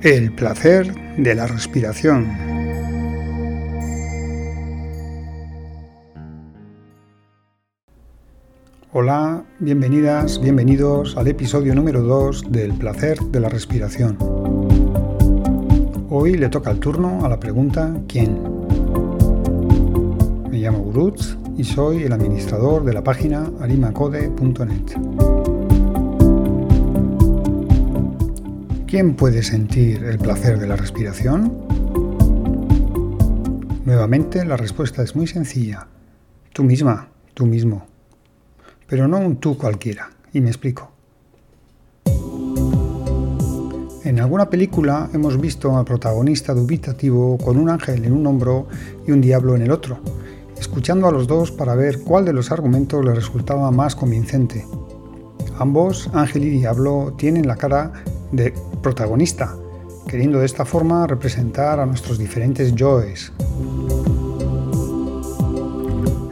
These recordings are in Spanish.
El placer de la respiración. Hola, bienvenidas, bienvenidos al episodio número 2 del placer de la respiración. Hoy le toca el turno a la pregunta ¿quién? Me llamo Gurutz y soy el administrador de la página arimacode.net. ¿Quién puede sentir el placer de la respiración? Nuevamente la respuesta es muy sencilla. Tú misma, tú mismo. Pero no un tú cualquiera. Y me explico. En alguna película hemos visto al protagonista dubitativo con un ángel en un hombro y un diablo en el otro, escuchando a los dos para ver cuál de los argumentos le resultaba más convincente. Ambos, ángel y diablo, tienen la cara de protagonista, queriendo de esta forma representar a nuestros diferentes yoes.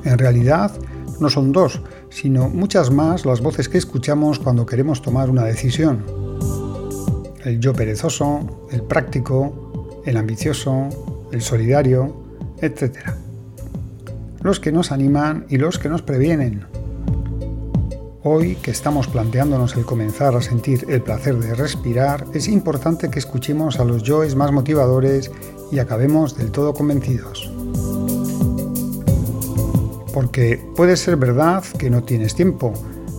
En realidad, no son dos, sino muchas más las voces que escuchamos cuando queremos tomar una decisión. El yo perezoso, el práctico, el ambicioso, el solidario, etc. Los que nos animan y los que nos previenen, Hoy que estamos planteándonos el comenzar a sentir el placer de respirar, es importante que escuchemos a los yoes más motivadores y acabemos del todo convencidos. Porque puede ser verdad que no tienes tiempo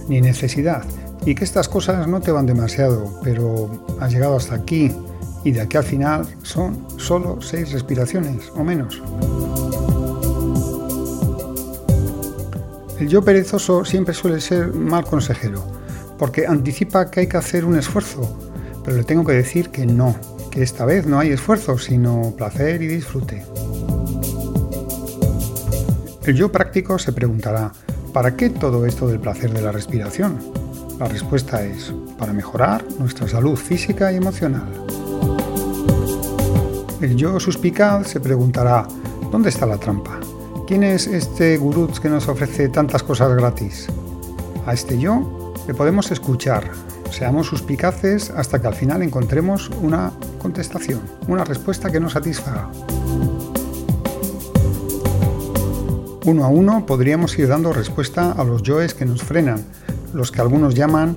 ni necesidad y que estas cosas no te van demasiado, pero has llegado hasta aquí y de aquí al final son solo seis respiraciones o menos. El yo perezoso siempre suele ser mal consejero, porque anticipa que hay que hacer un esfuerzo, pero le tengo que decir que no, que esta vez no hay esfuerzo, sino placer y disfrute. El yo práctico se preguntará, ¿para qué todo esto del placer de la respiración? La respuesta es, para mejorar nuestra salud física y emocional. El yo suspicaz se preguntará, ¿dónde está la trampa? ¿Quién es este gurú que nos ofrece tantas cosas gratis? A este yo le podemos escuchar. Seamos suspicaces hasta que al final encontremos una contestación, una respuesta que nos satisfaga. Uno a uno podríamos ir dando respuesta a los yoes que nos frenan, los que algunos llaman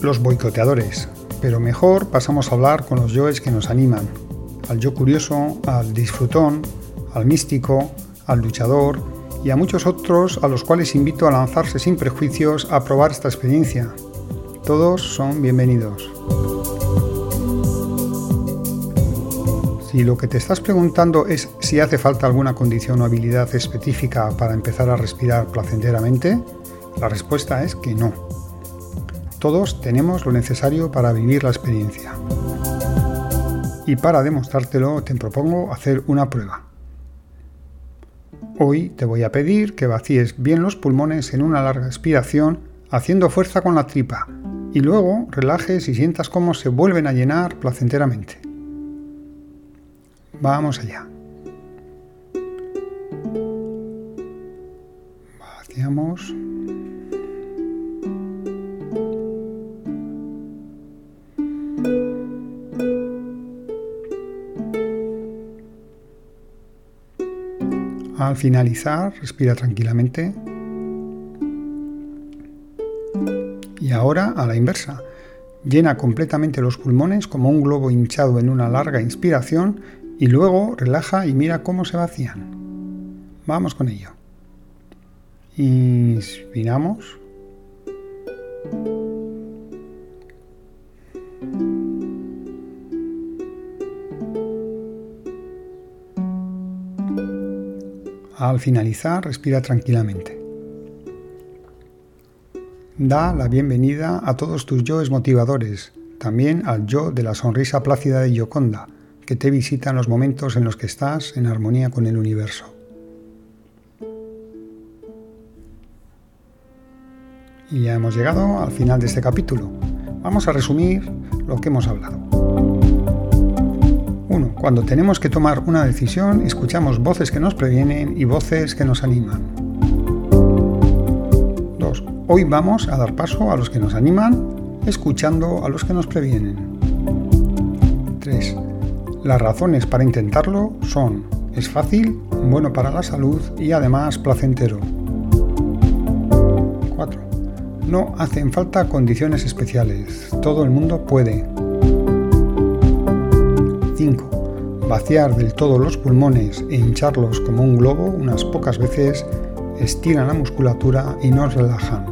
los boicoteadores, pero mejor pasamos a hablar con los yoes que nos animan, al yo curioso, al disfrutón, al místico, al luchador y a muchos otros a los cuales invito a lanzarse sin prejuicios a probar esta experiencia. Todos son bienvenidos. Si lo que te estás preguntando es si hace falta alguna condición o habilidad específica para empezar a respirar placenteramente, la respuesta es que no. Todos tenemos lo necesario para vivir la experiencia. Y para demostrártelo te propongo hacer una prueba. Hoy te voy a pedir que vacíes bien los pulmones en una larga expiración haciendo fuerza con la tripa y luego relajes y sientas cómo se vuelven a llenar placenteramente. Vamos allá. Vaciamos. Al finalizar, respira tranquilamente. Y ahora a la inversa. Llena completamente los pulmones como un globo hinchado en una larga inspiración y luego relaja y mira cómo se vacían. Vamos con ello. Inspiramos. Al finalizar, respira tranquilamente. Da la bienvenida a todos tus yoes motivadores, también al yo de la sonrisa plácida de Yoconda, que te visita en los momentos en los que estás en armonía con el universo. Y ya hemos llegado al final de este capítulo. Vamos a resumir lo que hemos hablado. 1. Cuando tenemos que tomar una decisión, escuchamos voces que nos previenen y voces que nos animan. 2. Hoy vamos a dar paso a los que nos animan, escuchando a los que nos previenen. 3. Las razones para intentarlo son es fácil, bueno para la salud y además placentero. 4. No hacen falta condiciones especiales, todo el mundo puede. 5. Vaciar del todo los pulmones e hincharlos como un globo unas pocas veces estiran la musculatura y nos relajan.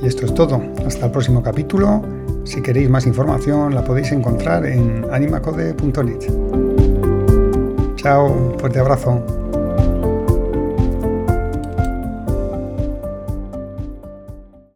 Y esto es todo. Hasta el próximo capítulo. Si queréis más información la podéis encontrar en animacode.net. Chao, fuerte abrazo.